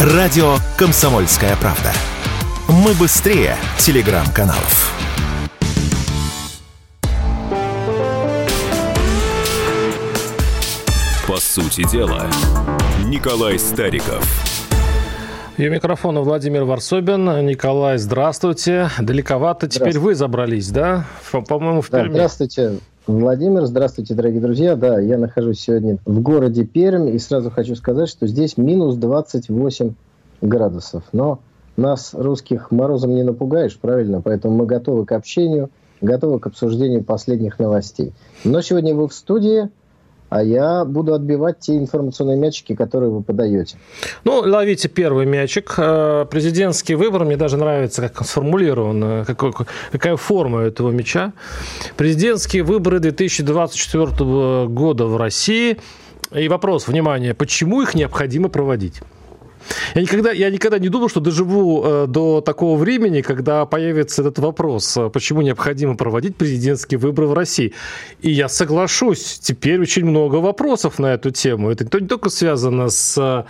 Радио «Комсомольская правда». Мы быстрее телеграм-каналов. По сути дела, Николай Стариков. И у микрофона Владимир Варсобин. Николай, здравствуйте. Далековато теперь вы забрались, да? По-моему, в Перми. Да, здравствуйте, Владимир. Здравствуйте, дорогие друзья. Да, я нахожусь сегодня в городе Пермь. И сразу хочу сказать, что здесь минус 28 градусов. Но нас, русских, морозом не напугаешь, правильно? Поэтому мы готовы к общению, готовы к обсуждению последних новостей. Но сегодня вы в студии, а я буду отбивать те информационные мячики, которые вы подаете. Ну, ловите первый мячик. Э, президентский выбор, мне даже нравится, как он сформулирован, какой, какая форма этого мяча. Президентские выборы 2024 года в России. И вопрос, внимание, почему их необходимо проводить? Я никогда, я никогда не думал, что доживу э, до такого времени, когда появится этот вопрос, э, почему необходимо проводить президентские выборы в России. И я соглашусь, теперь очень много вопросов на эту тему. Это не только связано с э,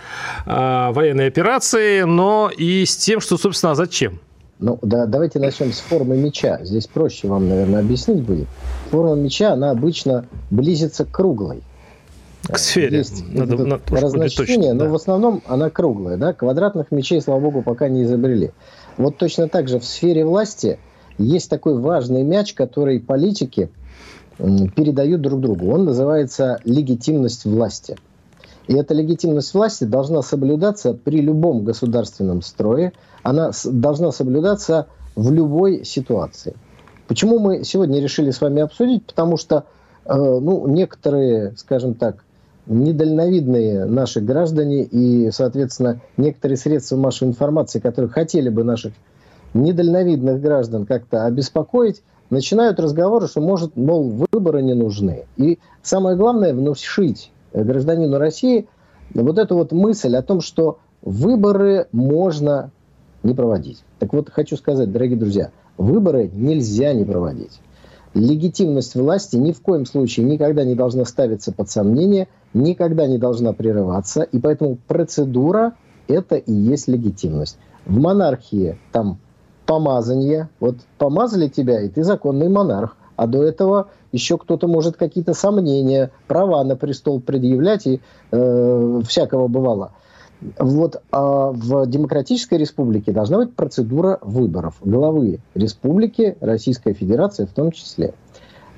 военной операцией, но и с тем, что, собственно, а зачем. Ну, да, давайте начнем с формы меча. Здесь проще вам, наверное, объяснить будет. Форма меча, она обычно близится к круглой. К сфере. Есть надо, надо разночтение, но да. в основном она круглая. Да? Квадратных мечей, слава богу, пока не изобрели. Вот точно так же в сфере власти есть такой важный мяч, который политики передают друг другу. Он называется легитимность власти. И эта легитимность власти должна соблюдаться при любом государственном строе. Она должна соблюдаться в любой ситуации. Почему мы сегодня решили с вами обсудить? Потому что э, ну, некоторые, скажем так, недальновидные наши граждане и, соответственно, некоторые средства массовой информации, которые хотели бы наших недальновидных граждан как-то обеспокоить, начинают разговоры, что, может, мол, выборы не нужны. И самое главное, внушить гражданину России вот эту вот мысль о том, что выборы можно не проводить. Так вот, хочу сказать, дорогие друзья, выборы нельзя не проводить. Легитимность власти ни в коем случае никогда не должна ставиться под сомнение – никогда не должна прерываться, и поэтому процедура – это и есть легитимность. В монархии там помазание, вот помазали тебя, и ты законный монарх, а до этого еще кто-то может какие-то сомнения, права на престол предъявлять, и э, всякого бывало. Вот а в демократической республике должна быть процедура выборов главы республики, Российской Федерации в том числе.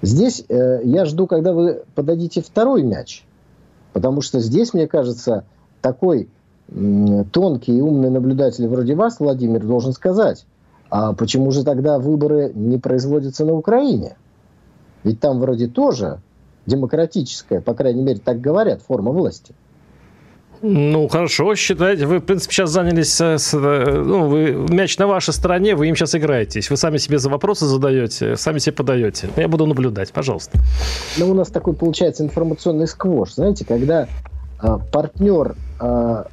Здесь э, я жду, когда вы подадите второй мяч – Потому что здесь, мне кажется, такой тонкий и умный наблюдатель вроде вас, Владимир, должен сказать, а почему же тогда выборы не производятся на Украине? Ведь там вроде тоже демократическая, по крайней мере, так говорят, форма власти. Ну, хорошо, считайте. Вы, в принципе, сейчас занялись... С, ну, вы, мяч на вашей стороне, вы им сейчас играетесь. Вы сами себе за вопросы задаете, сами себе подаете. Я буду наблюдать, пожалуйста. Ну, у нас такой получается информационный сквош. Знаете, когда а, партнер а,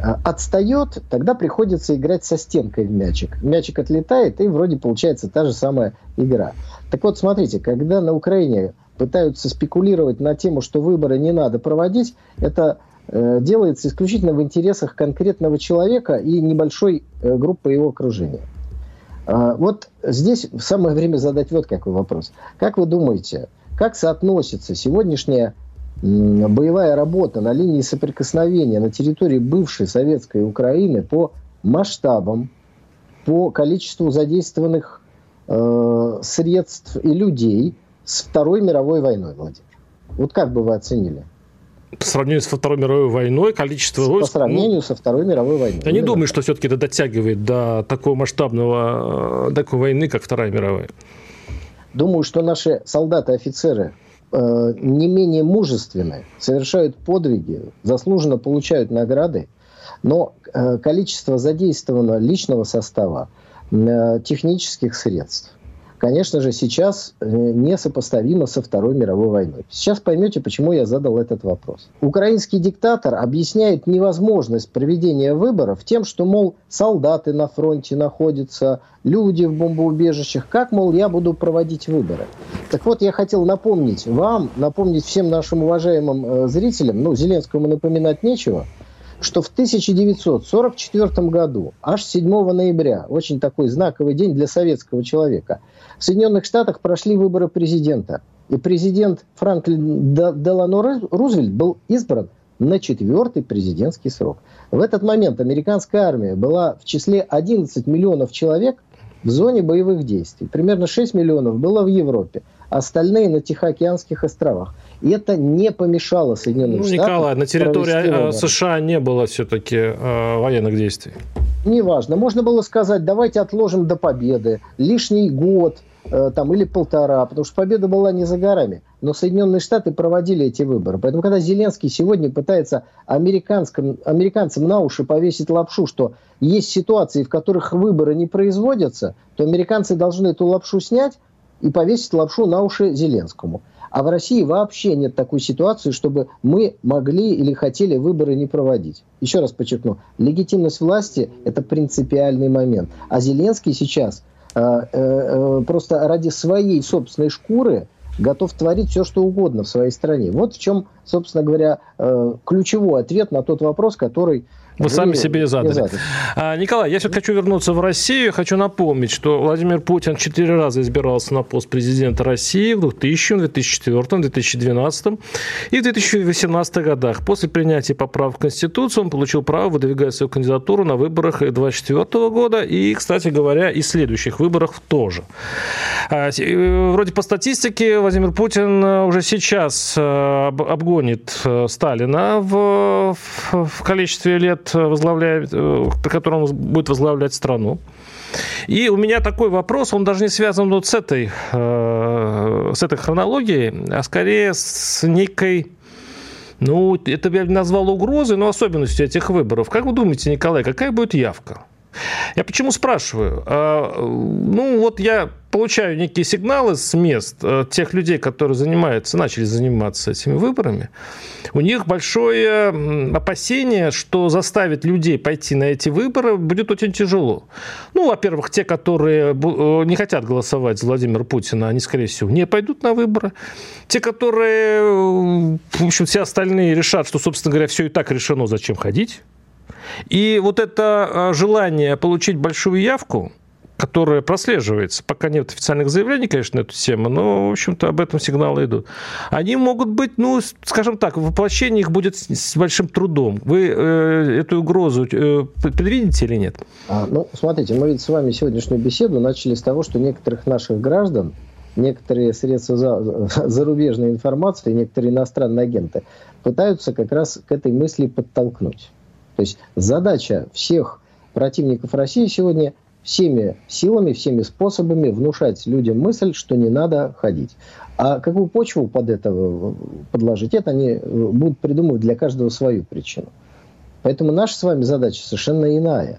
а, отстает, тогда приходится играть со стенкой в мячик. Мячик отлетает, и вроде получается та же самая игра. Так вот, смотрите, когда на Украине пытаются спекулировать на тему, что выборы не надо проводить, это Э, делается исключительно в интересах конкретного человека и небольшой э, группы его окружения. А, вот здесь самое время задать вот какой вопрос. Как вы думаете, как соотносится сегодняшняя боевая работа на линии соприкосновения на территории бывшей советской Украины по масштабам, по количеству задействованных э, средств и людей с Второй мировой войной, Владимир? Вот как бы вы оценили? По сравнению со Второй мировой войной, количество по войск... По сравнению ну, со Второй мировой войной. Я не думаю, что все-таки это дотягивает до такого масштабного, такой войны, как Вторая мировая. Думаю, что наши солдаты, офицеры э, не менее мужественны, совершают подвиги, заслуженно получают награды, но э, количество задействованного личного состава, э, технических средств, конечно же, сейчас э, несопоставимо со Второй мировой войной. Сейчас поймете, почему я задал этот вопрос. Украинский диктатор объясняет невозможность проведения выборов тем, что, мол, солдаты на фронте находятся, люди в бомбоубежищах. Как, мол, я буду проводить выборы? Так вот, я хотел напомнить вам, напомнить всем нашим уважаемым э, зрителям, ну, Зеленскому напоминать нечего, что в 1944 году, аж 7 ноября, очень такой знаковый день для советского человека, в Соединенных Штатах прошли выборы президента. И президент Франклин Делано Рузвельт был избран на четвертый президентский срок. В этот момент американская армия была в числе 11 миллионов человек в зоне боевых действий. Примерно 6 миллионов было в Европе, остальные на Тихоокеанских островах. И это не помешало Соединенным ну, Штатам... Николай, на территории э, США не было все-таки э, военных действий. Неважно. Можно было сказать, давайте отложим до победы. Лишний год э, там, или полтора, потому что победа была не за горами. Но Соединенные Штаты проводили эти выборы. Поэтому, когда Зеленский сегодня пытается американцам, американцам на уши повесить лапшу, что есть ситуации, в которых выборы не производятся, то американцы должны эту лапшу снять и повесить лапшу на уши Зеленскому. А в России вообще нет такой ситуации, чтобы мы могли или хотели выборы не проводить. Еще раз подчеркну, легитимность власти – это принципиальный момент. А Зеленский сейчас э, э, э, просто ради своей собственной шкуры готов творить все, что угодно в своей стране. Вот в чем, собственно говоря, э, ключевой ответ на тот вопрос, который вы сами себе задали. А, Николай, я все-таки хочу вернуться в Россию. Хочу напомнить, что Владимир Путин четыре раза избирался на пост президента России в 2000, 2004, 2012 и в 2018 годах. После принятия поправок в Конституцию он получил право выдвигать свою кандидатуру на выборах 2024 года и, кстати говоря, и следующих выборах тоже. А, э, вроде по статистике Владимир Путин уже сейчас э, обгонит э, Сталина в, в количестве лет возглавляет, э, котором он будет возглавлять страну. И у меня такой вопрос, он даже не связан вот с этой, э, с этой хронологией, а скорее с некой ну, это я бы назвал угрозой, но особенностью этих выборов. Как вы думаете, Николай, какая будет явка? Я почему спрашиваю? А, ну, вот я получаю некие сигналы с мест э, тех людей, которые занимаются, начали заниматься этими выборами. У них большое опасение, что заставить людей пойти на эти выборы будет очень тяжело. Ну, во-первых, те, которые э, не хотят голосовать за Владимира Путина, они, скорее всего, не пойдут на выборы. Те, которые, э, в общем, все остальные решат, что, собственно говоря, все и так решено, зачем ходить. И вот это а, желание получить большую явку, которая прослеживается, пока нет официальных заявлений, конечно, на эту тему, но, в общем-то, об этом сигналы идут. Они могут быть, ну, скажем так, воплощение их будет с большим трудом. Вы э, эту угрозу э, предвидите или нет? А, ну, смотрите, мы ведь с вами сегодняшнюю беседу начали с того, что некоторых наших граждан, некоторые средства за, зарубежной информации, некоторые иностранные агенты пытаются как раз к этой мысли подтолкнуть. То есть задача всех противников России сегодня всеми силами, всеми способами внушать людям мысль, что не надо ходить. А какую почву под это подложить, это они э, будут придумывать для каждого свою причину. Поэтому наша с вами задача совершенно иная.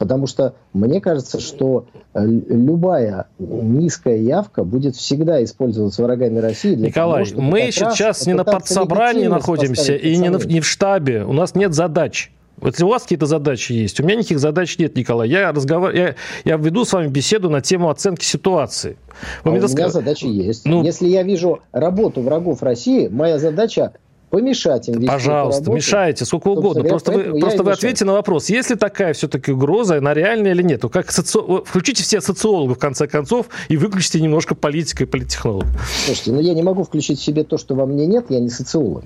Потому что мне кажется, что э, любая низкая явка будет всегда использоваться врагами России. Для Николай, того, мы сейчас не на подсобрании находимся и не, на, не в штабе. У нас нет задач. Вот если у вас какие-то задачи есть, у меня никаких задач нет, Николай. Я, разговор... я, я веду с вами беседу на тему оценки ситуации. Вы а у меня сказ... задачи есть. Ну... Если я вижу работу врагов России, моя задача помешать им Пожалуйста, мешайте, сколько угодно. Просто вы, просто вы ответьте на вопрос, есть ли такая все-таки угроза, она реальная или нет? Как соци... Включите все социологов, в конце концов, и выключите немножко политика и политтехнологов. Слушайте, ну я не могу включить в себе то, что во мне нет, я не социолог.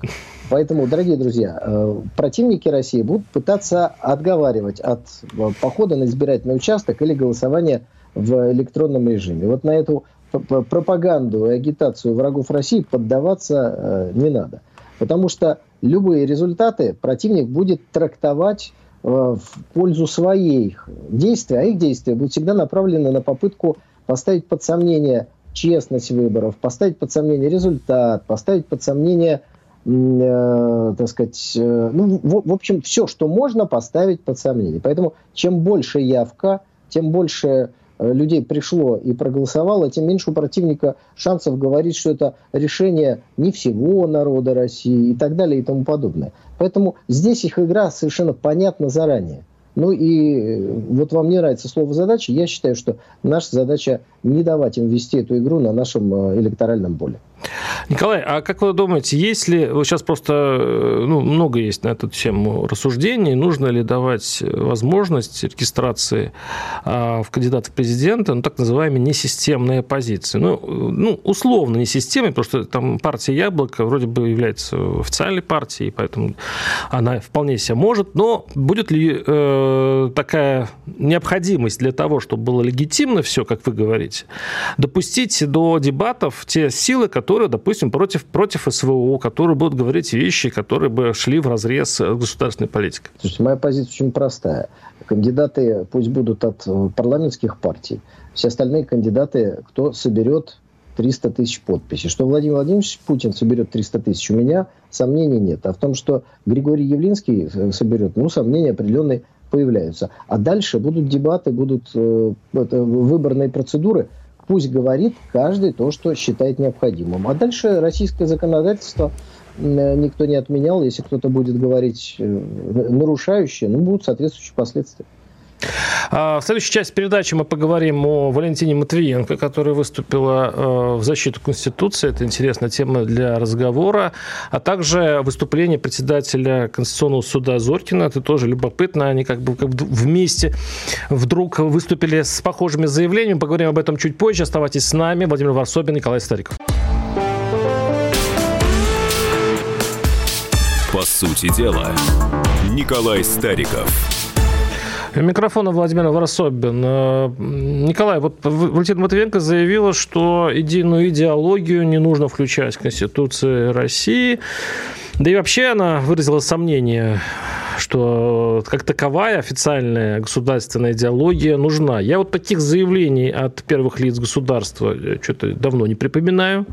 Поэтому, дорогие друзья, э, противники России будут пытаться отговаривать от э, похода на избирательный участок или голосования в электронном режиме. Вот на эту пропаганду и агитацию врагов России поддаваться э, не надо. Потому что любые результаты противник будет трактовать э, в пользу своих действий, а их действия будут всегда направлены на попытку поставить под сомнение честность выборов, поставить под сомнение результат, поставить под сомнение, э, так сказать, э, ну, в, в общем, все, что можно поставить под сомнение. Поэтому чем больше явка, тем больше людей пришло и проголосовало, тем меньше у противника шансов говорить, что это решение не всего народа России и так далее и тому подобное. Поэтому здесь их игра совершенно понятна заранее. Ну и э, вот вам не нравится слово «задача», я считаю, что наша задача не давать им вести эту игру на нашем э, электоральном поле. Николай, а как вы думаете, есть ли, сейчас просто э, ну, много есть на эту тему рассуждений, нужно ли давать возможность регистрации а, в кандидата в президента, ну, так называемые несистемные позиции? Ну, ну, условно несистемные, потому что там партия Яблоко вроде бы является официальной партией, поэтому она вполне себе может, но будет ли э, такая необходимость для того, чтобы было легитимно все, как вы говорите, допустить до дебатов те силы, которые, допустим, против, против СВО, которые будут говорить вещи, которые бы шли в разрез государственной политики? Слушайте, моя позиция очень простая. Кандидаты пусть будут от э, парламентских партий. Все остальные кандидаты, кто соберет 300 тысяч подписей. Что Владимир Владимирович Путин соберет 300 тысяч, у меня сомнений нет. А в том, что Григорий Явлинский э, соберет, ну, сомнения определенные появляются. А дальше будут дебаты, будут э, это, выборные процедуры. Пусть говорит каждый то, что считает необходимым. А дальше российское законодательство э, никто не отменял. Если кто-то будет говорить э, нарушающее, ну, будут соответствующие последствия. А, в следующей части передачи мы поговорим о Валентине Матвиенко, которая выступила э, в защиту Конституции. Это интересная тема для разговора. А также выступление председателя Конституционного суда Зоркина. Это тоже любопытно. Они как бы, как вместе вдруг выступили с похожими заявлениями. Поговорим об этом чуть позже. Оставайтесь с нами. Владимир Варсобин, Николай Стариков. По сути дела, Николай Стариков. Микрофона Владимир Ворособин. Э, Николай, вот Валентина Матвиенко заявила, что единую идеологию не нужно включать в Конституцию России. Да и вообще она выразила сомнение что как таковая официальная государственная идеология нужна. Я вот таких заявлений от первых лиц государства э, что-то давно не припоминаю.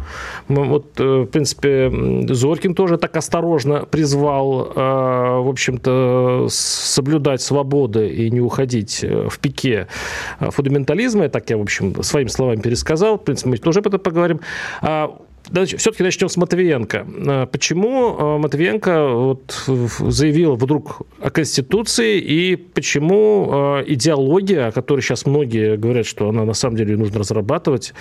Вот, э, в принципе, Зоркин тоже так осторожно призвал, э, в общем-то, соблюдать свободы и не уходить в пике фундаментализма. Так я, в общем, своими словами пересказал. В принципе, мы тоже об этом поговорим. Все-таки начнем с Матвиенко. А, почему а, Матвиенко вот заявил вдруг о Конституции и почему а, идеология, о которой сейчас многие говорят, что она на самом деле нужно разрабатывать,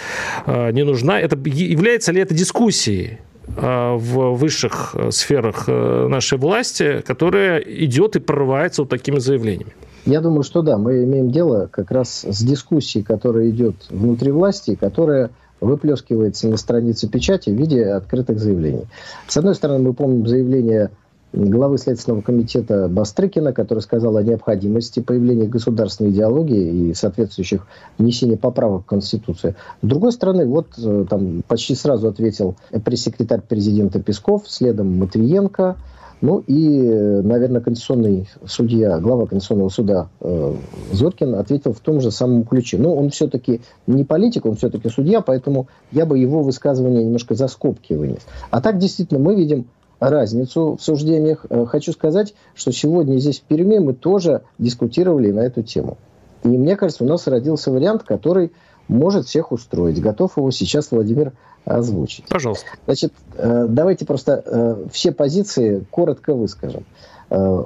не нужна? Это, является ли это дискуссией? в высших сферах нашей власти, которая идет и прорывается вот такими заявлениями? Я думаю, что да, мы имеем дело как раз с дискуссией, которая идет внутри власти, которая выплескивается на странице печати в виде открытых заявлений. С одной стороны, мы помним заявление главы Следственного комитета Бастрыкина, который сказал о необходимости появления государственной идеологии и соответствующих внесения поправок в Конституцию. С другой стороны, вот э, там почти сразу ответил пресс-секретарь президента Песков, следом Матвиенко, ну и, наверное, конституционный судья, глава Конституционного суда э, Зоркин ответил в том же самом ключе. Но он все-таки не политик, он все-таки судья, поэтому я бы его высказывание немножко за скобки вынес. А так, действительно, мы видим разницу в суждениях. Э, хочу сказать, что сегодня здесь в Перми мы тоже дискутировали на эту тему. И мне кажется, у нас родился вариант, который может всех устроить. Готов его сейчас Владимир озвучить. Пожалуйста. Значит, э, давайте просто э, все позиции коротко выскажем. Э,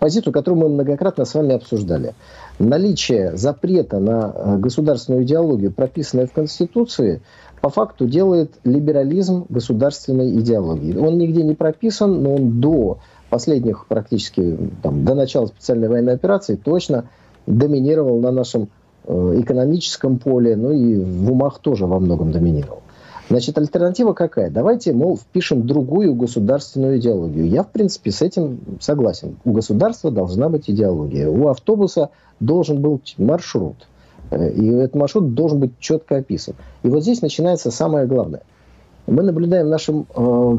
позицию, которую мы многократно с вами обсуждали. Наличие запрета на государственную идеологию, прописанное в Конституции, по факту делает либерализм государственной идеологии. Он нигде не прописан, но он до последних практически, там, до начала специальной военной операции точно доминировал на нашем экономическом поле, ну и в умах тоже во многом доминировал. Значит, альтернатива какая? Давайте, мол, впишем другую государственную идеологию. Я, в принципе, с этим согласен. У государства должна быть идеология. У автобуса должен быть маршрут. Э, и этот маршрут должен быть четко описан. И вот здесь начинается самое главное. Мы наблюдаем в нашем э,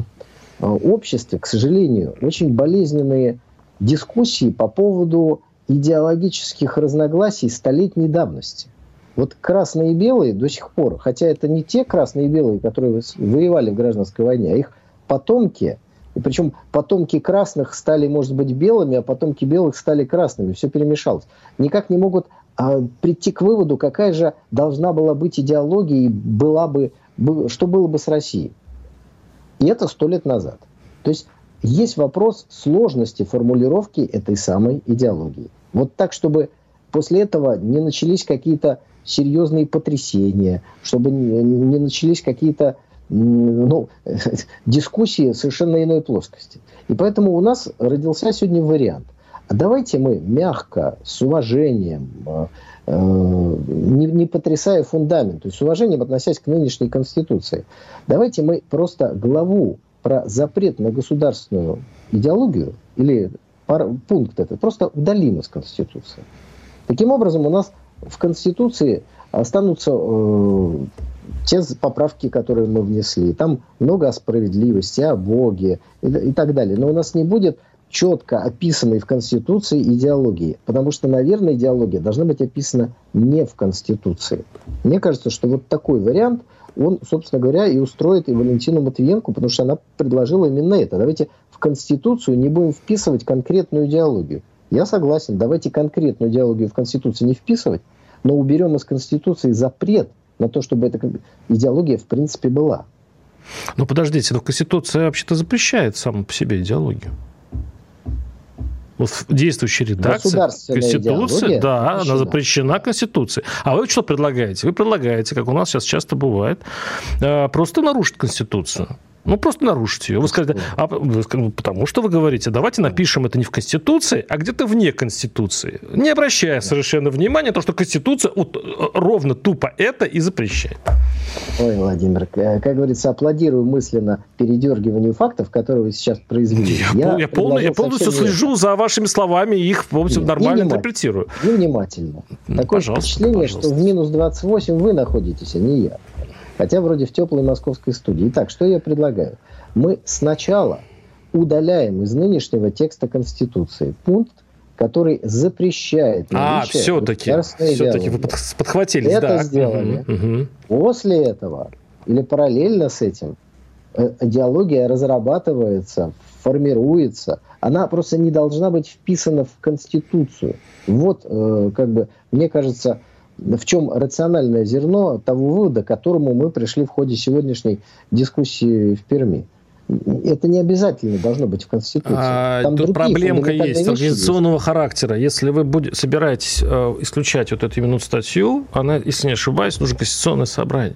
э обществе, к сожалению, очень болезненные дискуссии по поводу идеологических разногласий столетней давности. Вот красные и белые до сих пор, хотя это не те красные и белые, которые воевали в гражданской войне, а их потомки, и причем потомки красных стали, может быть, белыми, а потомки белых стали красными, все перемешалось. Никак не могут а, прийти к выводу, какая же должна была быть идеология и была бы, что было бы с Россией. И это сто лет назад. То есть есть вопрос сложности формулировки этой самой идеологии. Вот так, чтобы после этого не начались какие-то серьезные потрясения, чтобы не начались какие-то ну, дискуссии совершенно иной плоскости. И поэтому у нас родился сегодня вариант. А давайте мы мягко, с уважением, э, э, не, не потрясая фундамент, то есть с уважением относясь к нынешней Конституции, давайте мы просто главу про запрет на государственную идеологию или пункт этот просто удалим из Конституции. Таким образом, у нас в Конституции останутся э, те поправки, которые мы внесли. Там много о справедливости, о Боге и, и так далее. Но у нас не будет четко описанной в Конституции идеологии. Потому что, наверное, идеология должна быть описана не в Конституции. Мне кажется, что вот такой вариант, он, собственно говоря, и устроит и Валентину Матвиенко, потому что она предложила именно это. Давайте в Конституцию не будем вписывать конкретную идеологию. Я согласен, давайте конкретную идеологию в Конституцию не вписывать, но уберем из Конституции запрет на то, чтобы эта идеология в принципе была. Но подождите, но Конституция вообще-то запрещает саму по себе идеологию. Вот в действующей редакции Конституции, да, она запрещена Конституцией. А вы что предлагаете? Вы предлагаете, как у нас сейчас часто бывает, э, просто нарушить Конституцию. Ну, просто нарушить ее. Вы скажете, а, ну, потому что вы говорите, давайте напишем это не в Конституции, а где-то вне Конституции. Не обращая совершенно внимания на то, что Конституция вот, э, ровно тупо это и запрещает. Ой, Владимир, как говорится, аплодирую мысленно передергиванию фактов, которые вы сейчас произвели. Я, я, я, полно, я полностью слежу за вашими словами и их полностью нормально интерпретирую. Внимательно. Такое пожалуйста, впечатление, пожалуйста. что в минус 28 вы находитесь, а не я. Хотя вроде в теплой московской студии. Итак, что я предлагаю? Мы сначала удаляем из нынешнего текста Конституции пункт, который запрещает а, все-таки, все-таки вы подхватили. Это да. сделали. Угу. После этого или параллельно с этим э, идеология разрабатывается, формируется. Она просто не должна быть вписана в Конституцию. Вот, э, как бы, мне кажется, в чем рациональное зерно того вывода, к которому мы пришли в ходе сегодняшней дискуссии в Перми. Это не обязательно должно быть в Конституции. А, Там тут проблемка есть организационного есть. характера. Если вы будете, собираетесь э, исключать вот эту именно статью, она, если не ошибаюсь, нужно конституционное собрание.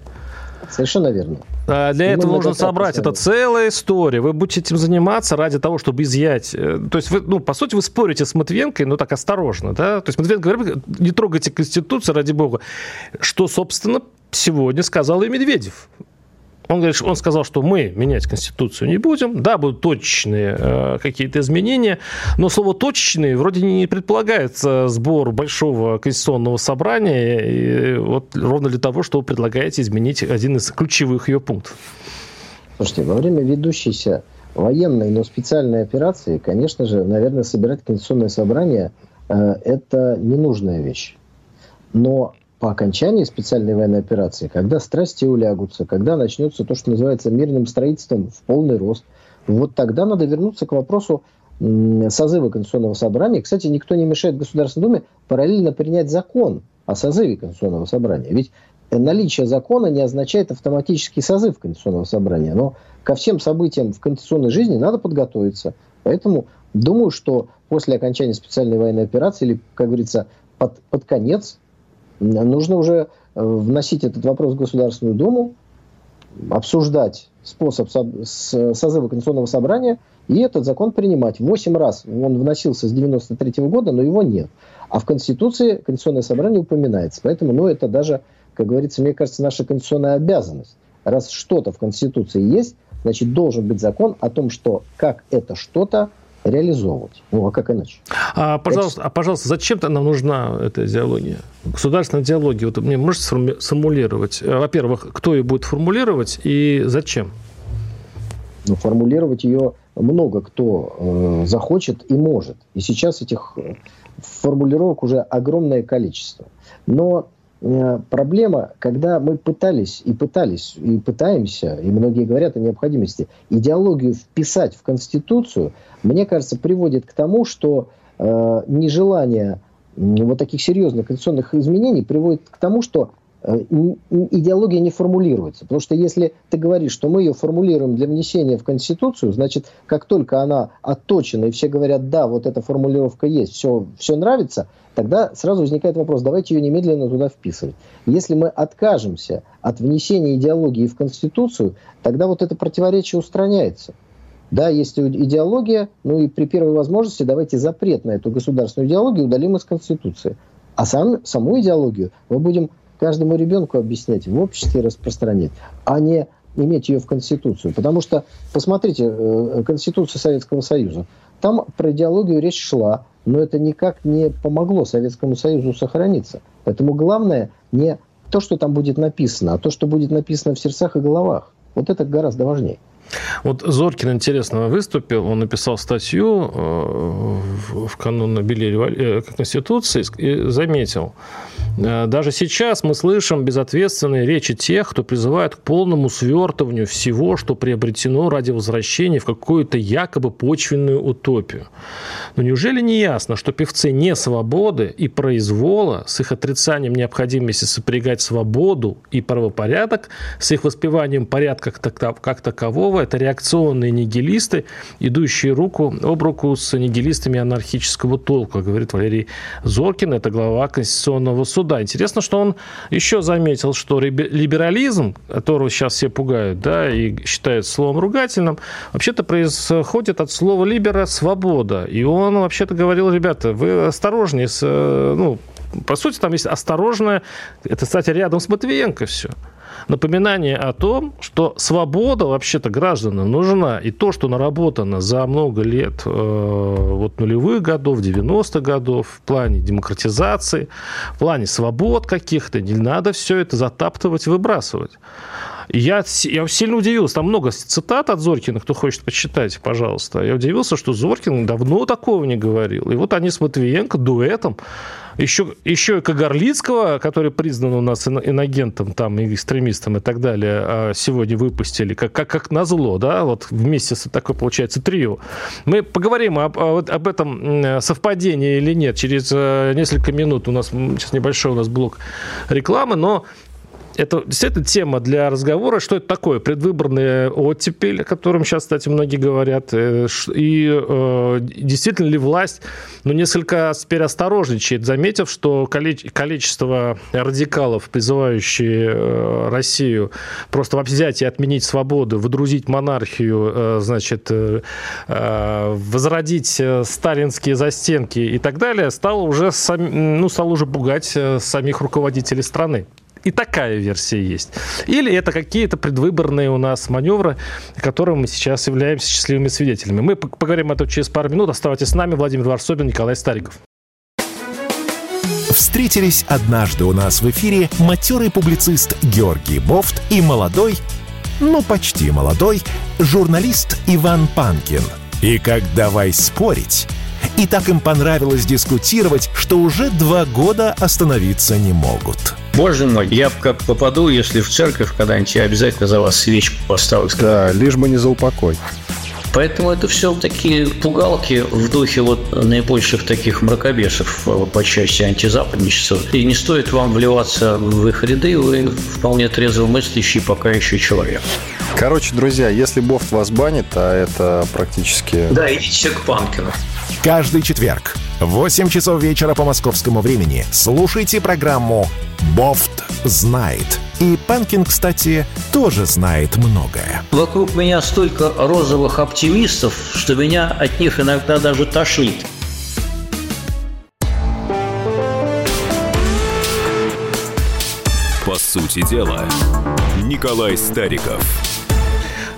Совершенно верно. А для этого нужно собрать. Это целая история. Вы будете этим заниматься ради того, чтобы изъять. Э, то есть, вы, ну, по сути, вы спорите с Матвенкой, но так осторожно. Да? То есть, Матвенко говорит, не трогайте Конституцию, ради бога. Что, собственно, сегодня сказал и Медведев. Он говорит, он сказал, что мы менять Конституцию не будем. Да, будут точечные э, какие-то изменения, но слово точечные вроде не предполагается сбор большого конституционного собрания, и вот ровно для того, что вы предлагаете изменить один из ключевых ее пунктов. Слушайте, во время ведущейся военной, но специальной операции, конечно же, наверное, собирать конституционное собрание э, это ненужная вещь. Но по окончании специальной военной операции, когда страсти улягутся, когда начнется то, что называется мирным строительством в полный рост, вот тогда надо вернуться к вопросу созыва Конституционного собрания. Кстати, никто не мешает Государственной Думе параллельно принять закон о созыве Конституционного собрания. Ведь наличие закона не означает автоматический созыв Конституционного собрания. Но ко всем событиям в конституционной жизни надо подготовиться. Поэтому думаю, что после окончания специальной военной операции, или, как говорится, под, под конец нужно уже э, вносить этот вопрос в Государственную Думу, обсуждать способ созыва Конституционного собрания и этот закон принимать. Восемь раз он вносился с 93 года, но его нет. А в Конституции Конституционное собрание упоминается. Поэтому, ну, это даже, как говорится, мне кажется, наша конституционная обязанность. Раз что-то в Конституции есть, значит, должен быть закон о том, что как это что-то реализовывать. Ну, а как иначе? А, пожалуйста, а, пожалуйста, зачем-то нам нужна эта идеология? Государственная идеология. Вот мне можете сформулировать? Э, во-первых, кто ее будет формулировать и зачем? Ну, формулировать ее много кто э, захочет и может. И сейчас этих э, формулировок уже огромное количество. Но проблема, когда мы пытались и пытались, и пытаемся, и многие говорят о необходимости, идеологию вписать в Конституцию, мне кажется, приводит к тому, что э, нежелание вот таких серьезных конституционных изменений приводит к тому, что Э, идеология не формулируется. Потому что если ты говоришь, что мы ее формулируем для внесения в Конституцию, значит, как только она отточена, и все говорят, да, вот эта формулировка есть, все, все нравится, тогда сразу возникает вопрос, давайте ее немедленно туда вписывать. Если мы откажемся от внесения идеологии в Конституцию, тогда вот это противоречие устраняется. Да, есть идеология, ну и при первой возможности давайте запрет на эту государственную идеологию удалим из Конституции. А сам, саму идеологию мы будем каждому ребенку объяснять, в обществе распространять, а не иметь ее в Конституцию. Потому что, посмотрите, э, Конституция Советского Союза, там про идеологию речь шла, но это никак не помогло Советскому Союзу сохраниться. Поэтому главное не то, что там будет написано, а то, что будет написано в сердцах и головах. Вот это гораздо важнее. Вот Зоркин интересно выступил, он написал статью э, в канун юбилея Конституции и заметил, Э, даже сейчас мы слышим безответственные речи тех, кто призывает к полному свертыванию всего, что приобретено ради возвращения в какую-то якобы почвенную утопию. Но неужели не ясно, что певцы не свободы и произвола с их отрицанием необходимости сопрягать свободу и правопорядок с их воспеванием порядка как такового – это реакционные нигилисты, идущие руку об руку с нигилистами анархического толка, говорит Валерий Зоркин, это глава Конституционного суда суда. Интересно, что он еще заметил, что либерализм, которого сейчас все пугают, да, и считают словом ругательным, вообще-то происходит от слова «либера» – «свобода». И он вообще-то говорил, ребята, вы осторожнее с, э, ну, по сути, там есть осторожное, это, кстати, рядом с Матвиенко все напоминание о том, что свобода вообще-то гражданам нужна. И то, что наработано за много лет э, вот нулевых годов, 90-х годов в плане демократизации, в плане свобод каких-то, не надо все это затаптывать, выбрасывать. Я, я сильно удивился. Там много цитат от Зоркина, кто хочет почитать, пожалуйста. Я удивился, что Зоркин давно такого не говорил. И вот они с Матвиенко дуэтом еще, еще и Кагарлицкого, который признан у нас инагентом, там, и экстремистом и так далее, а сегодня выпустили, как, как, как назло, да, вот вместе с такой, получается, трио. Мы поговорим об, об этом совпадении или нет через э, несколько минут. У нас сейчас небольшой у нас блок рекламы, но это действительно тема для разговора. Что это такое? Предвыборная оттепель, о котором сейчас, кстати, многие говорят. Э, и э, действительно ли власть ну, несколько теперь осторожничает, заметив, что количество радикалов, призывающие э, Россию просто взять и отменить свободу, выдрузить монархию, значит, возродить сталинские застенки и так далее, стало уже, ну, стало уже пугать самих руководителей страны. И такая версия есть. Или это какие-то предвыборные у нас маневры, которым мы сейчас являемся счастливыми свидетелями. Мы поговорим об этом через пару минут. Оставайтесь с нами. Владимир Варсобин, Николай Стариков. Встретились однажды у нас в эфире матерый публицист Георгий Бофт и молодой, ну почти молодой, журналист Иван Панкин. И как давай спорить, и так им понравилось дискутировать, что уже два года остановиться не могут. Боже мой, я как попаду, если в церковь когда-нибудь, я обязательно за вас свечку поставлю. Да, лишь бы не за упокой. Поэтому это все такие пугалки в духе вот наибольших таких мракобесов по части антизападничества. И не стоит вам вливаться в их ряды, вы вполне трезво мыслящий пока еще человек. Короче, друзья, если Бофт вас банит, а это практически... Да, идите к Панкину. Каждый четверг в 8 часов вечера по московскому времени слушайте программу «Бофт знает». И Панкин, кстати, тоже знает многое. Вокруг меня столько розовых оптимистов, что меня от них иногда даже тошнит. По сути дела, Николай Стариков –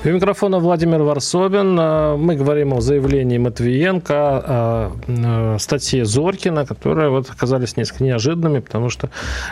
у микрофона Владимир Варсобин. Э, мы говорим о заявлении Матвиенко, о статье Зоркина, которые вот оказались несколько неожиданными, потому что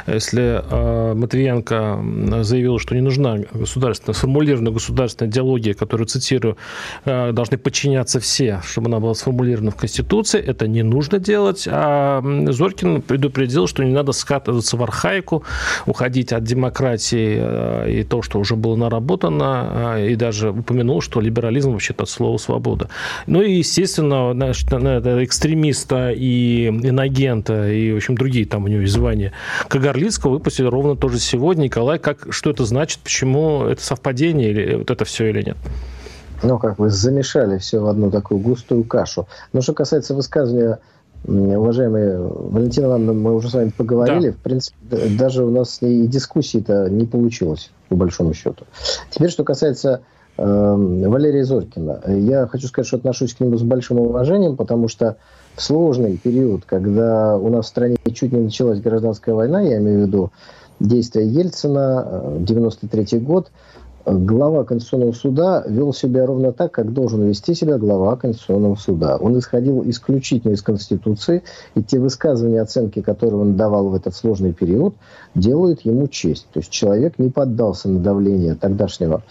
если э, Матвиенко заявил, что не нужна государственная, сформулированная государственная идеология, которую, цитирую, э, должны подчиняться все, чтобы она была сформулирована в Конституции, это не нужно делать. А Зоркин предупредил, что не надо скатываться в архаику, уходить от демократии и то, что уже было наработано, и даже даже упомянул, что либерализм вообще-то от слова свобода. Ну и, естественно, значит, экстремиста и инагента и, в общем, другие там у него звания Кагарлицкого выпустили ровно тоже сегодня. Николай, как, что это значит, почему это совпадение или вот это все или нет? Ну, как вы замешали все в одну такую густую кашу. Но что касается высказывания уважаемая Валентина Ивановна, мы уже с вами поговорили. Да. В принципе, даже у нас и дискуссии-то не получилось, по большому счету. Теперь, что касается Валерия Зорькина. Я хочу сказать, что отношусь к нему с большим уважением, потому что в сложный период, когда у нас в стране чуть не началась гражданская война, я имею в виду действия Ельцина, 93 э, год, глава Конституционного суда вел себя ровно так, как должен вести себя глава Конституционного суда. Он исходил исключительно из Конституции, и те высказывания, оценки, которые он давал в этот сложный период, делают ему честь. То есть человек не поддался на давление тогдашнего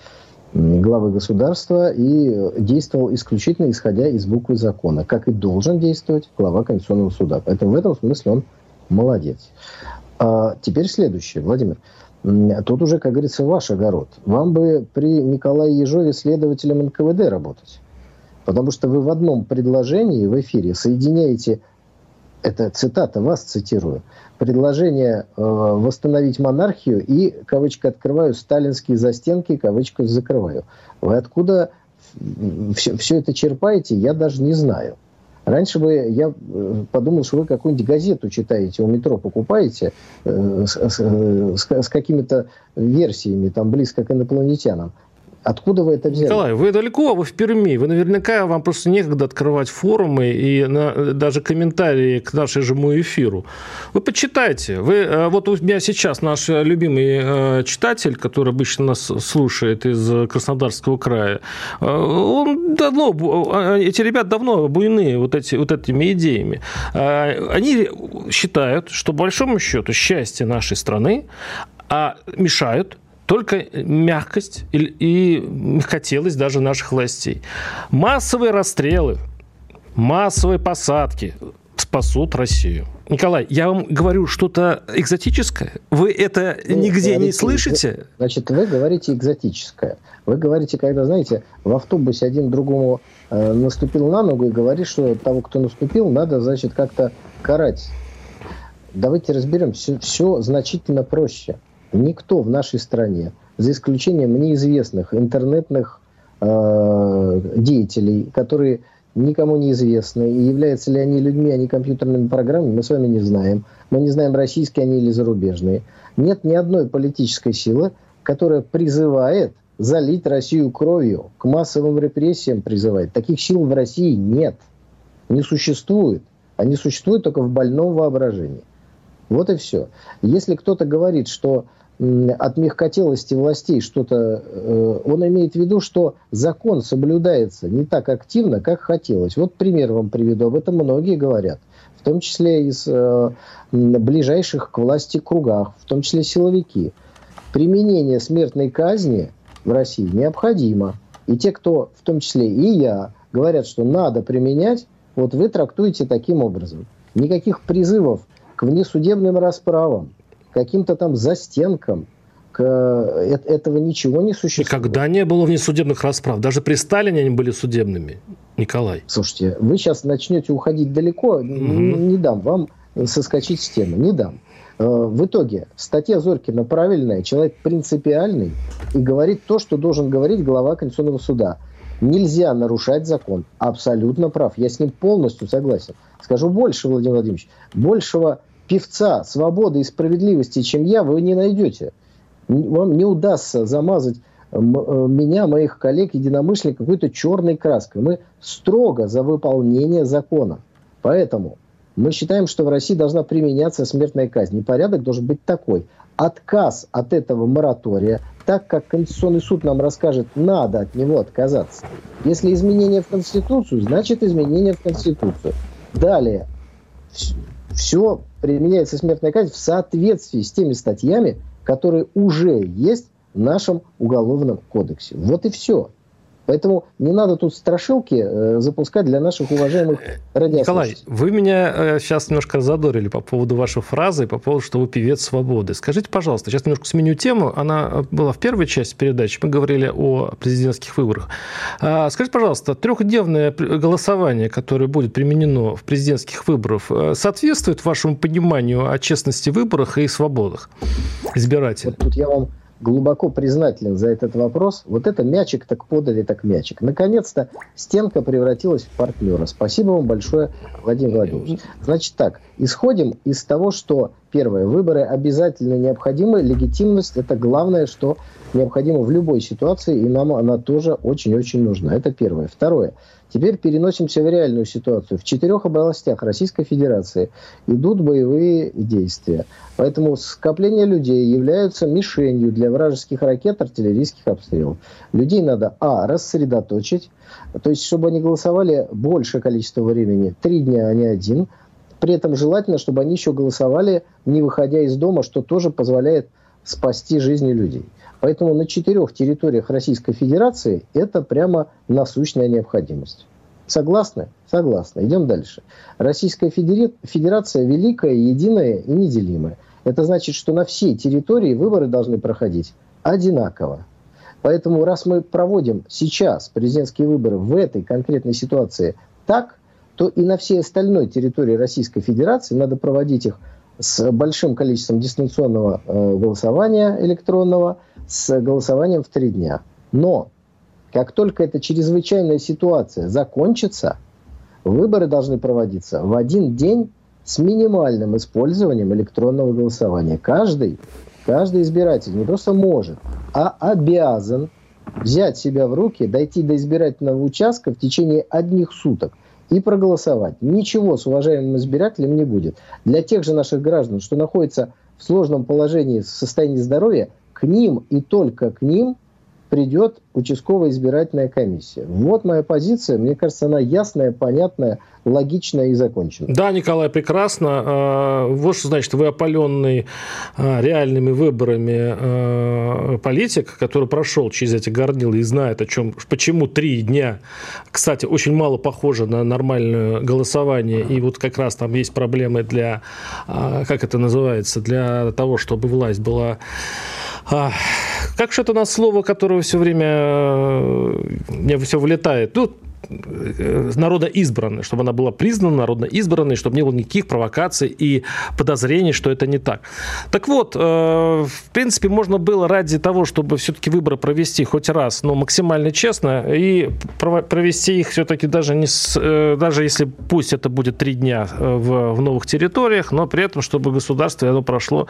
главы государства и действовал исключительно исходя из буквы закона, как и должен действовать глава Конституционного суда. Поэтому в этом смысле он молодец. А теперь следующее, Владимир. Тут уже, как говорится, ваш огород. Вам бы при Николае Ежове следователем НКВД работать. Потому что вы в одном предложении в эфире соединяете, это цитата, вас цитирую, предложение э, восстановить монархию и, кавычка открываю, сталинские застенки, кавычку закрываю. Вы откуда все, все это черпаете, я даже не знаю. Раньше бы я э, подумал, что вы какую-нибудь газету читаете, у метро покупаете э, с, с, с какими-то версиями, там, близко к инопланетянам. Откуда вы это взяли? Николай, вы далеко, вы в Перми. Вы наверняка, вам просто некогда открывать форумы и на, даже комментарии к нашему эфиру. Вы почитайте. Вы, э, вот у меня сейчас наш любимый э, читатель, который обычно нас слушает из Краснодарского края, э, он давно, эти ребята давно буйны вот, эти, вот этими идеями. Они считают, что, по большому счету, счастье нашей страны а мешают только мягкость и, и мягкотелость даже наших властей. Массовые расстрелы, массовые посадки спасут Россию. Николай, я вам говорю что-то экзотическое. Вы это вы нигде говорите, не слышите? Значит, вы говорите экзотическое. Вы говорите, когда, знаете, в автобусе один другому э, наступил на ногу и говорит, что того, кто наступил, надо, значит, как-то карать. Давайте разберем. Все, все значительно проще никто в нашей стране, за исключением неизвестных интернетных э, деятелей, которые никому не известны, и являются ли они людьми, а не компьютерными программами, мы с вами не знаем. Мы не знаем, российские они или зарубежные. Нет ни одной политической силы, которая призывает залить Россию кровью, к массовым репрессиям призывает. Таких сил в России нет, не существует. Они существуют только в больном воображении. Вот и все. Если кто-то говорит, что от мягкотелости властей что-то, э, он имеет в виду, что закон соблюдается не так активно, как хотелось. Вот пример вам приведу, об этом многие говорят, в том числе из э, ближайших к власти кругах, в том числе силовики. Применение смертной казни в России необходимо. И те, кто, в том числе и я, говорят, что надо применять, вот вы трактуете таким образом. Никаких призывов к внесудебным расправам, каким-то там застенкам, к, э, этого ничего не существует. Никогда не было внесудебных расправ. Даже при Сталине они были судебными, Николай. Слушайте, вы сейчас начнете уходить далеко, угу. не дам вам соскочить с темы, не дам. Э, в итоге статья Зоркина правильная, человек принципиальный и говорит то, что должен говорить глава Конституционного суда. Нельзя нарушать закон. Абсолютно прав. Я с ним полностью согласен. Скажу больше, Владимир Владимирович. Большего певца свободы и справедливости, чем я, вы не найдете. Вам не удастся замазать э, меня, моих коллег, единомышленников какой-то черной краской. Мы строго за выполнение закона. Поэтому мы считаем, что в России должна применяться смертная казнь. И порядок должен быть такой. Отказ от этого моратория, так как Конституционный суд нам расскажет, надо от него отказаться. Если изменение в Конституцию, значит изменение в Конституцию. Далее, все применяется смертная казнь в соответствии с теми статьями, которые уже есть в нашем уголовном кодексе. Вот и все. Поэтому не надо тут страшилки э, запускать для наших уважаемых радиослушателей. Николай, вы меня э, сейчас немножко задорили по поводу вашей фразы, по поводу, что вы певец свободы. Скажите, пожалуйста, сейчас немножко сменю тему. Она была в первой части передачи. Мы говорили о президентских выборах. А, скажите, пожалуйста, трехдневное голосование, которое будет применено в президентских выборах, э, соответствует вашему пониманию о честности выборах и свободах избирателей? Вот тут я вам глубоко признателен за этот вопрос. Вот это мячик так подали, так мячик. Наконец-то стенка превратилась в партнера. Спасибо вам большое, Владимир Владимирович. Значит так, исходим из того, что первое, выборы обязательно необходимы, легитимность это главное, что необходимо в любой ситуации, и нам она тоже очень-очень нужна. Это первое. Второе. Теперь переносимся в реальную ситуацию. В четырех областях Российской Федерации идут боевые действия. Поэтому скопление людей являются мишенью для вражеских ракет, артиллерийских обстрелов. Людей надо, а, рассредоточить, то есть, чтобы они голосовали большее количество времени, три дня, а не один. При этом желательно, чтобы они еще голосовали, не выходя из дома, что тоже позволяет спасти жизни людей. Поэтому на четырех территориях Российской Федерации это прямо насущная необходимость. Согласны? Согласны. Идем дальше. Российская Федерация великая, единая и неделимая. Это значит, что на всей территории выборы должны проходить одинаково. Поэтому раз мы проводим сейчас президентские выборы в этой конкретной ситуации так, то и на всей остальной территории Российской Федерации надо проводить их с большим количеством дистанционного э, голосования электронного, с голосованием в три дня. Но как только эта чрезвычайная ситуация закончится, выборы должны проводиться в один день с минимальным использованием электронного голосования. Каждый, каждый избиратель не просто может, а обязан взять себя в руки, дойти до избирательного участка в течение одних суток и проголосовать. Ничего с уважаемым избирателем не будет. Для тех же наших граждан, что находятся в сложном положении в состоянии здоровья, к ним и только к ним придет участковая избирательная комиссия. Вот моя позиция. Мне кажется, она ясная, понятная, логичная и законченная. Да, Николай, прекрасно. А, вот что значит, вы опаленный а, реальными выборами а, политик, который прошел через эти горнилы и знает, о чем, почему три дня, кстати, очень мало похоже на нормальное голосование, и вот как раз там есть проблемы для, как это называется, для того, чтобы власть была как же это у нас слово, которое все время э, мне все вылетает? Ну, Э, народно избранной, чтобы она была признана народно избранной, чтобы не было никаких провокаций и подозрений, что это не так. Так вот, э, в принципе, можно было ради того, чтобы все-таки выборы провести хоть раз, но максимально честно, и провести их все-таки даже, не с, э, даже если пусть это будет три дня в, в новых территориях, но при этом, чтобы государство оно прошло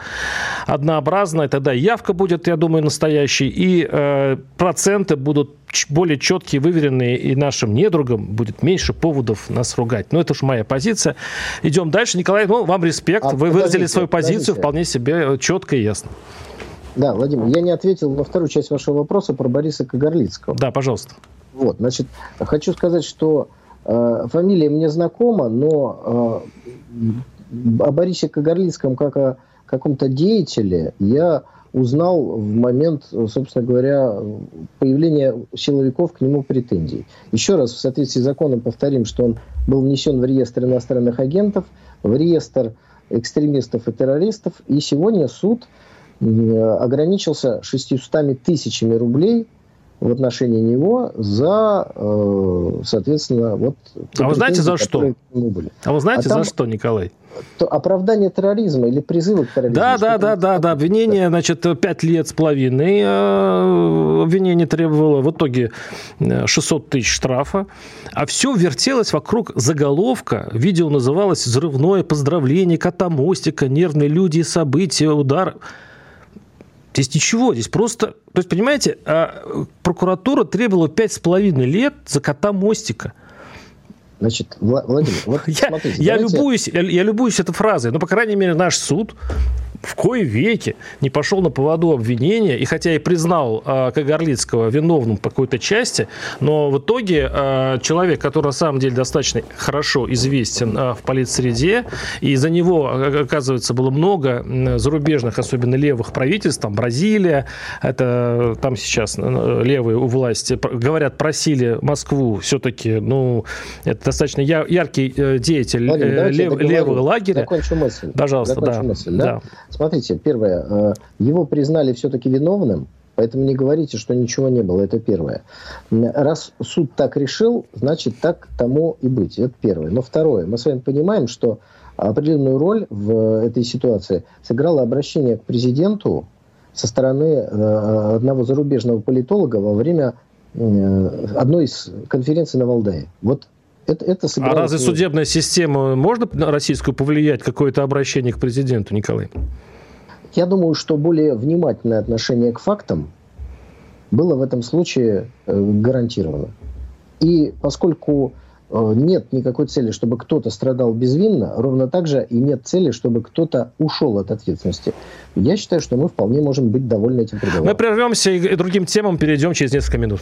однообразно, и тогда явка будет, я думаю, настоящей, и проценты будут более четкие, выверенные, и нашим недругам будет меньше поводов нас ругать. Но это уж моя позиция. Идем дальше. Николай, ну, вам респект. А, Вы выразили свою позицию вполне себе четко и ясно. Да, Владимир, я не ответил на вторую часть вашего вопроса про Бориса Кагарлицкого. Да, пожалуйста. Вот, значит, хочу сказать, что э, фамилия мне знакома, но э, о Борисе Кагарлицком как о каком-то деятеле я узнал в момент, собственно говоря, появления силовиков к нему претензий. Еще раз, в соответствии с законом повторим, что он был внесен в реестр иностранных агентов, в реестр экстремистов и террористов, и сегодня суд ограничился 600 тысячами рублей в отношении него за, э, соответственно, вот... А вы знаете за что? Были. А вы знаете а там, за что, Николай? То оправдание терроризма или призывы к терроризму. Да, да, да, да, да. Обвинение, значит, пять лет с половиной э, обвинение требовало. В итоге 600 тысяч штрафа. А все вертелось вокруг заголовка. Видео называлось «Взрывное поздравление кота Мостика, нервные люди, события, удар». Здесь ничего, здесь просто... То есть, понимаете, а, прокуратура требовала пять с половиной лет за кота Мостика. Значит, Владимир, вот я, смотрите. Я, давайте... любуюсь, я, я любуюсь этой фразой, но, по крайней мере, наш суд в кое веки не пошел на поводу обвинения, и хотя и признал э, Кагарлицкого виновным по какой-то части, но в итоге э, человек, который на самом деле достаточно хорошо известен э, в политсреде, и за него, оказывается, было много зарубежных, особенно левых правительств, там Бразилия, это там сейчас левые у власти, говорят, просили Москву все-таки, ну, это достаточно яркий деятель Владимир, лев, левого лагеря. Закончу мысль. Пожалуйста, Закончу да. мысль, да? да. Смотрите, первое, э, его признали все-таки виновным, Поэтому не говорите, что ничего не было. Это первое. Раз суд так решил, значит, так тому и быть. Это первое. Но второе. Мы с вами понимаем, что определенную роль в этой ситуации сыграло обращение к президенту со стороны э, одного зарубежного политолога во время э, одной из конференций на Валдае. Вот это, это А разве судебная система можно на российскую повлиять какое-то обращение к президенту, Николай? Я думаю, что более внимательное отношение к фактам было в этом случае э, гарантировано. И поскольку э, нет никакой цели, чтобы кто-то страдал безвинно, ровно так же и нет цели, чтобы кто-то ушел от ответственности. Я считаю, что мы вполне можем быть довольны этим приговором. Мы прервемся и другим темам перейдем через несколько минут.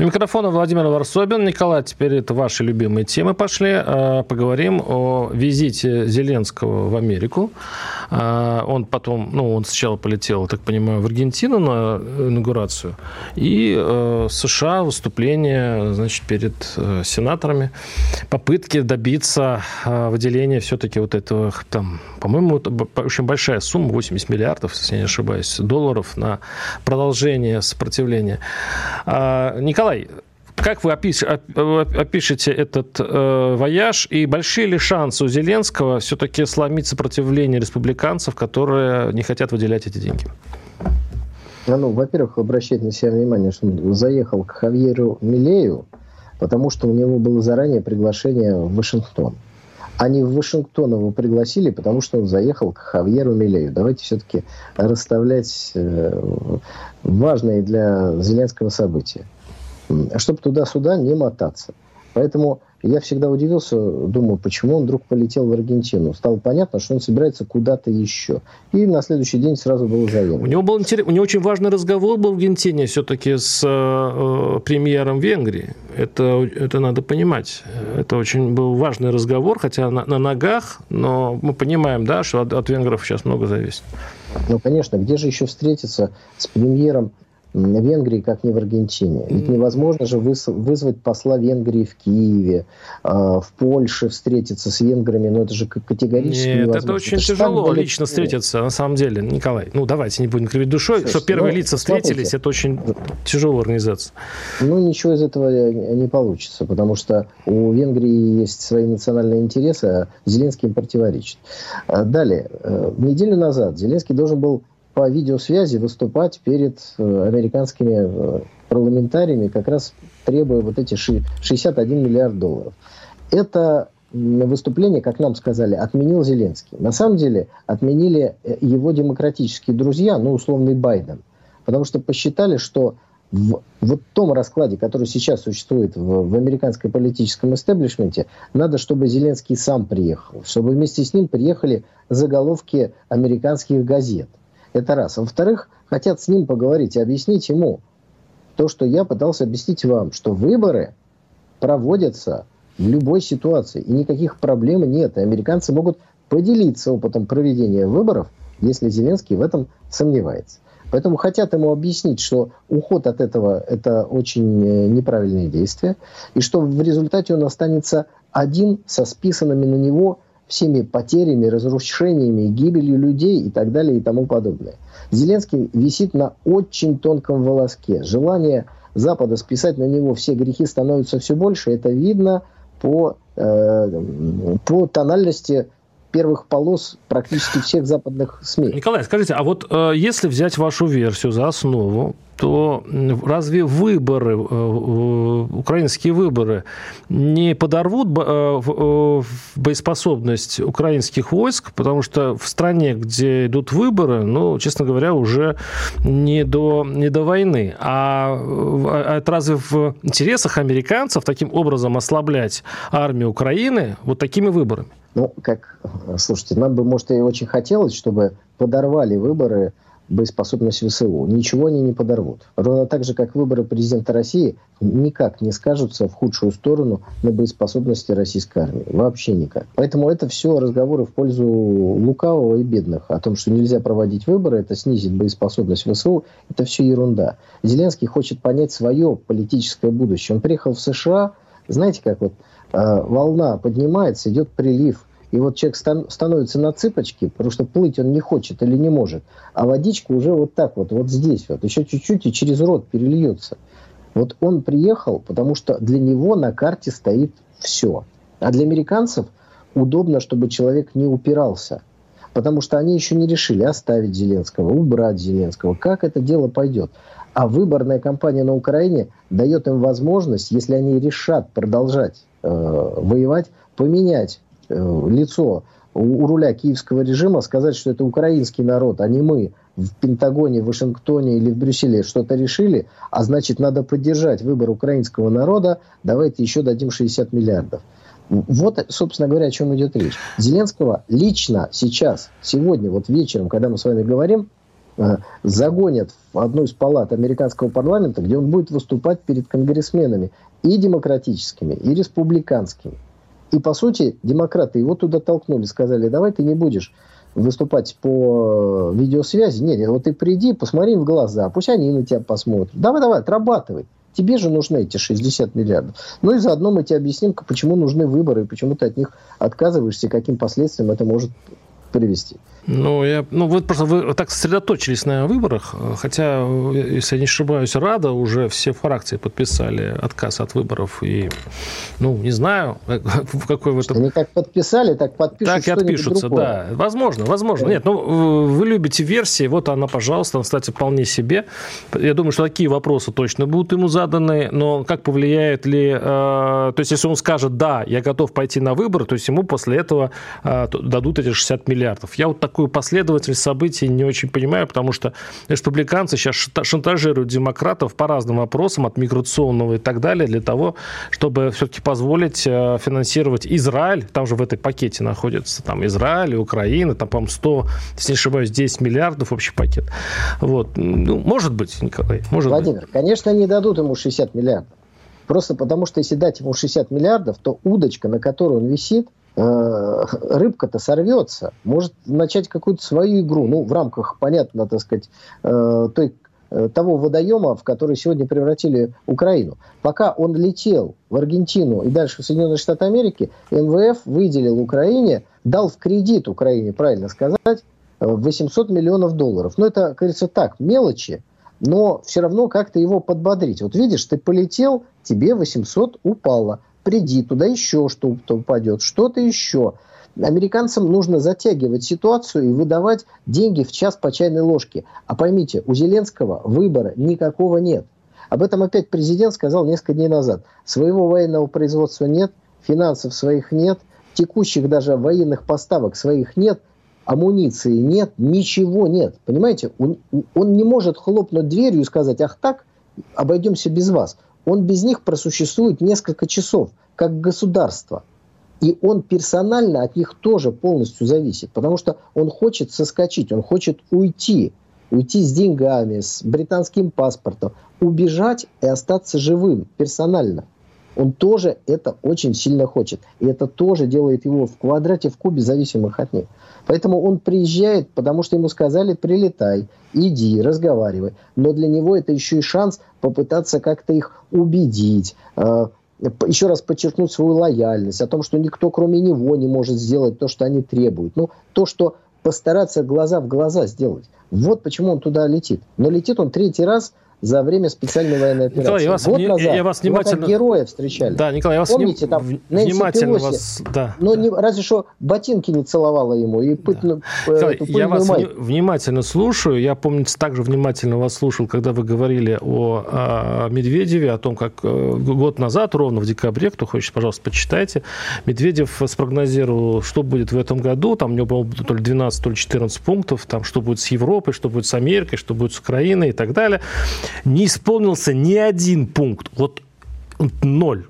у микрофона Владимир Варсобин. Николай, теперь это ваши любимые темы пошли. А, поговорим о визите Зеленского в Америку. А, он потом, ну, он сначала полетел, так понимаю, в Аргентину на инаугурацию. И э, США выступление, значит, перед э, сенаторами. Попытки добиться э, выделения все-таки вот этого, там, по-моему, очень большая сумма, 80 миллиардов, если я не ошибаюсь, долларов на продолжение сопротивления. А, Николай, как вы опиш, опишете этот э, вояж и большие ли шансы у Зеленского все-таки сломить сопротивление республиканцев, которые не хотят выделять эти деньги? Ну, ну во-первых, обращать на себя внимание, что он заехал к Хавьеру Милею, потому что у него было заранее приглашение в Вашингтон. Они в Вашингтон его пригласили, потому что он заехал к Хавьеру Милею. Давайте все-таки расставлять э, важные для Зеленского события чтобы туда-сюда не мотаться. Поэтому я всегда удивился, думаю, почему он вдруг полетел в Аргентину. Стало понятно, что он собирается куда-то еще. И на следующий день сразу был заявлен. У него был интерес, у него очень важный разговор был в Аргентине все-таки с э, премьером Венгрии. Это, это надо понимать. Это очень был важный разговор, хотя на, на ногах, но мы понимаем, да, что от, от венгров сейчас много зависит. Ну, конечно, где же еще встретиться с премьером Венгрии, как не в Аргентине. Ведь невозможно же вызвать посла Венгрии в Киеве, а, в Польше встретиться с венграми, но это же категорически Нет, невозможно. это очень это тяжело лично встретиться, на самом деле, Николай. Ну, давайте не будем кривить душой, Слушайте, что первые ну, лица встретились, смотрите, это очень тяжело организация. Ну, ничего из этого не получится, потому что у Венгрии есть свои национальные интересы, а Зеленский им противоречит. А далее, э, неделю назад Зеленский должен был по видеосвязи выступать перед э, американскими э, парламентариями, как раз требуя вот эти 61 миллиард долларов. Это выступление, как нам сказали, отменил Зеленский. На самом деле отменили э, его демократические друзья, ну, условный Байден. Потому что посчитали, что в вот том раскладе, который сейчас существует в, в американском политическом истеблишменте, надо, чтобы Зеленский сам приехал, чтобы вместе с ним приехали заголовки американских газет. Это раз. Во-вторых, хотят с ним поговорить и объяснить ему то, что я пытался объяснить вам, что выборы проводятся в любой ситуации, и никаких проблем нет. И американцы могут поделиться опытом проведения выборов, если Зеленский в этом сомневается. Поэтому хотят ему объяснить, что уход от этого – это очень э, неправильные действия, и что в результате он останется один со списанными на него всеми потерями, разрушениями, гибелью людей и так далее и тому подобное. Зеленский висит на очень тонком волоске. Желание Запада списать на него все грехи становится все больше. Это видно по, э, по тональности первых полос практически всех западных СМИ. Николай, скажите, а вот э, если взять вашу версию за основу, то разве выборы, э, украинские выборы не подорвут э, боеспособность украинских войск? Потому что в стране, где идут выборы, ну, честно говоря, уже не до, не до войны. А, а это разве в интересах американцев таким образом ослаблять армию Украины вот такими выборами? Ну, как, слушайте, нам бы, может, и очень хотелось, чтобы подорвали выборы боеспособность ВСУ. Ничего они не подорвут. Ровно так же, как выборы президента России никак не скажутся в худшую сторону на боеспособности российской армии. Вообще никак. Поэтому это все разговоры в пользу лукавого и бедных. О том, что нельзя проводить выборы, это снизит боеспособность ВСУ. Это все ерунда. Зеленский хочет понять свое политическое будущее. Он приехал в США, знаете, как вот э, волна поднимается, идет прилив – и вот человек стан- становится на цыпочки, потому что плыть он не хочет или не может, а водичка уже вот так вот, вот здесь вот, еще чуть-чуть и через рот перельется. Вот он приехал, потому что для него на карте стоит все. А для американцев удобно, чтобы человек не упирался. Потому что они еще не решили оставить Зеленского, убрать Зеленского. Как это дело пойдет? А выборная кампания на Украине дает им возможность, если они решат продолжать э, воевать, поменять лицо у, руля киевского режима сказать, что это украинский народ, а не мы в Пентагоне, в Вашингтоне или в Брюсселе что-то решили, а значит, надо поддержать выбор украинского народа, давайте еще дадим 60 миллиардов. Вот, собственно говоря, о чем идет речь. Зеленского лично сейчас, сегодня, вот вечером, когда мы с вами говорим, э, загонят в одну из палат американского парламента, где он будет выступать перед конгрессменами и демократическими, и республиканскими. И, по сути, демократы его туда толкнули, сказали, давай ты не будешь выступать по видеосвязи. Нет, вот ты приди, посмотри в глаза, пусть они на тебя посмотрят. Давай, давай, отрабатывай. Тебе же нужны эти 60 миллиардов. Ну и заодно мы тебе объясним, почему нужны выборы, и почему ты от них отказываешься, и каким последствиям это может привести. Ну, я, ну, вы просто вы так сосредоточились на выборах, хотя, если я не ошибаюсь, Рада уже все фракции подписали отказ от выборов. И, ну, не знаю, в какой в этом... Они как подписали, так подпишутся. Так и отпишутся, другое. да. Возможно, возможно. Да. Нет, ну, вы любите версии, вот она, пожалуйста, кстати, вполне себе. Я думаю, что такие вопросы точно будут ему заданы, но как повлияет ли... Э, то есть, если он скажет, да, я готов пойти на выборы, то есть, ему после этого э, дадут эти 60 миллиардов. Я вот так такую последовательность событий не очень понимаю, потому что республиканцы сейчас шантажируют демократов по разным вопросам, от миграционного и так далее, для того, чтобы все-таки позволить э, финансировать Израиль, там же в этой пакете находится там Израиль Украина, там, по-моему, 100, если не ошибаюсь, 10 миллиардов общий пакет. Вот. Ну, может быть, Николай, может Владимир, быть. конечно, не дадут ему 60 миллиардов. Просто потому, что если дать ему 60 миллиардов, то удочка, на которой он висит – рыбка-то сорвется, может начать какую-то свою игру, ну, в рамках, понятно, так сказать, э, той, э, того водоема, в который сегодня превратили Украину. Пока он летел в Аргентину и дальше в Соединенные Штаты Америки, МВФ выделил Украине, дал в кредит Украине, правильно сказать, 800 миллионов долларов. Ну, это, кажется, так, мелочи, но все равно как-то его подбодрить. Вот видишь, ты полетел, тебе 800 упало – приди, туда еще что-то упадет, что-то еще. Американцам нужно затягивать ситуацию и выдавать деньги в час по чайной ложке. А поймите, у Зеленского выбора никакого нет. Об этом опять президент сказал несколько дней назад. Своего военного производства нет, финансов своих нет, текущих даже военных поставок своих нет, амуниции нет, ничего нет. Понимаете, он, он не может хлопнуть дверью и сказать, ах так, обойдемся без вас он без них просуществует несколько часов, как государство. И он персонально от них тоже полностью зависит, потому что он хочет соскочить, он хочет уйти, уйти с деньгами, с британским паспортом, убежать и остаться живым персонально. Он тоже это очень сильно хочет. И это тоже делает его в квадрате, в кубе зависимых от них. Поэтому он приезжает, потому что ему сказали, прилетай, иди, разговаривай. Но для него это еще и шанс попытаться как-то их убедить, э, еще раз подчеркнуть свою лояльность, о том, что никто кроме него не может сделать то, что они требуют. Ну, то, что постараться глаза в глаза сделать. Вот почему он туда летит. Но летит он третий раз за время специальной военной операции. Николай, я вас, Год не, назад я вас внимательно... героя встречали. Да, Николай, я вас Помните, там внимательно Пелоси, вас... Да. Но не, разве что ботинки не целовала ему и пытну, да. Николай, я вас майку. внимательно слушаю. Я, помню, также внимательно вас слушал, когда вы говорили о, о Медведеве, о том, как э, год назад, ровно в декабре, кто хочет, пожалуйста, почитайте, Медведев спрогнозировал, что будет в этом году. Там у него было то ли 12, то ли 14 пунктов, там, что будет с Европой, что будет с Америкой, что будет с Украиной и так далее. Не исполнился ни один пункт. Вот ноль.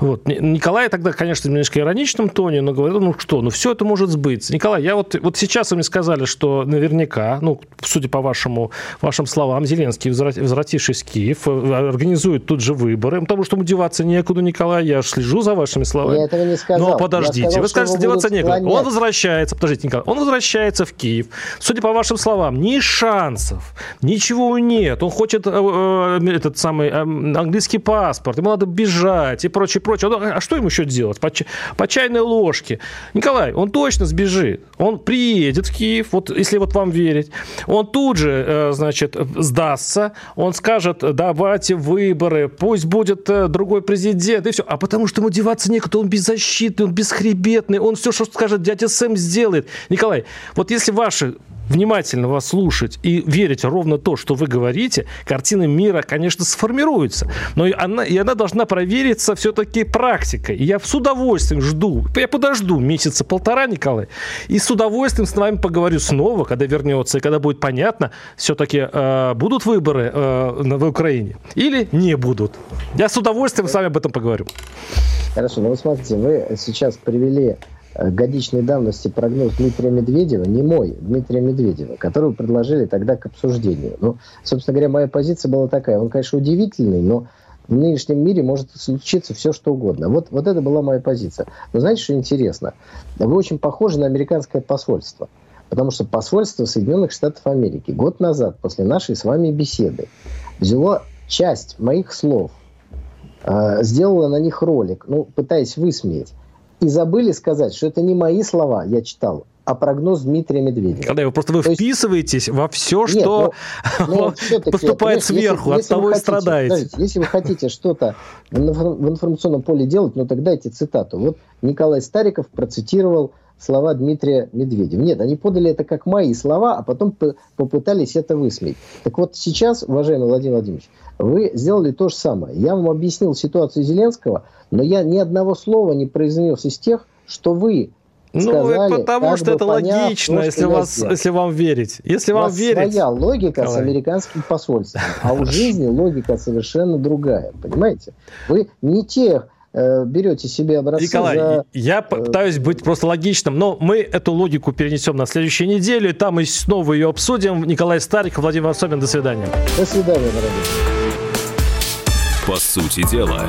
Вот. Николай тогда, конечно, в немножко ироничном тоне, но говорил, ну что, ну все это может сбыться. Николай, я вот, вот сейчас вы мне сказали, что наверняка, ну, судя по вашему, вашим словам, Зеленский, возвратившись в Киев, э, организует тут же выборы, потому что ему деваться некуда, Николай, я слежу за вашими словами. Я этого не сказал. Но подождите, сказал, вы скажете, деваться некуда. Склонять. Он возвращается, подождите, Николай, он возвращается в Киев. Судя по вашим словам, ни шансов, ничего нет. Он хочет э, э, этот самый э, английский паспорт, ему надо бежать, и прочее, прочее. А что ему еще делать? По, по чайной ложке. Николай, он точно сбежит. Он приедет в Киев, вот если вот вам верить. Он тут же, э, значит, сдастся. Он скажет, давайте выборы, пусть будет э, другой президент, и все. А потому что ему деваться некуда, он беззащитный, он бесхребетный, он все, что скажет дядя Сэм, сделает. Николай, вот если ваши внимательно вас слушать и верить ровно то, что вы говорите, картина мира, конечно, сформируется. Но и она, и она должна провериться все-таки практикой. И я с удовольствием жду, я подожду месяца полтора, Николай, и с удовольствием с вами поговорю снова, когда вернется, и когда будет понятно, все-таки э, будут выборы э, в Украине или не будут. Я с удовольствием с вами об этом поговорю. Хорошо, ну смотрите, вы сейчас привели годичной давности прогноз Дмитрия Медведева, не мой, Дмитрия Медведева, который предложили тогда к обсуждению. Ну, собственно говоря, моя позиция была такая. Он, конечно, удивительный, но в нынешнем мире может случиться все, что угодно. Вот, вот это была моя позиция. Но знаете, что интересно? Вы очень похожи на американское посольство. Потому что посольство Соединенных Штатов Америки год назад, после нашей с вами беседы, взяло часть моих слов, э, сделало на них ролик, ну, пытаясь высмеять и забыли сказать, что это не мои слова, я читал, а прогноз Дмитрия Медведева. Когда вы просто вы То вписываетесь есть... во все, что Нет, но, но поступает сверху, если, от того и страдаете. Если вы хотите что-то в информационном поле делать, ну тогда дайте цитату. Вот Николай Стариков процитировал слова Дмитрия Медведева. Нет, они подали это как мои слова, а потом попытались это высмеять. Так вот сейчас, уважаемый Владимир Владимирович, вы сделали то же самое. Я вам объяснил ситуацию Зеленского, но я ни одного слова не произнес из тех, что вы ну, сказали, ну, потому что это поняв, логично, то, если, вас, если вам верить. Если вам верить. своя логика Николай. с американским посольством, а у жизни логика совершенно другая, понимаете? Вы не тех берете себе образцы Николай, за... я пытаюсь быть просто логичным, но мы эту логику перенесем на следующую неделю, и там мы снова ее обсудим. Николай Старик, Владимир Особин, до свидания. До свидания, дорогие. По сути дела.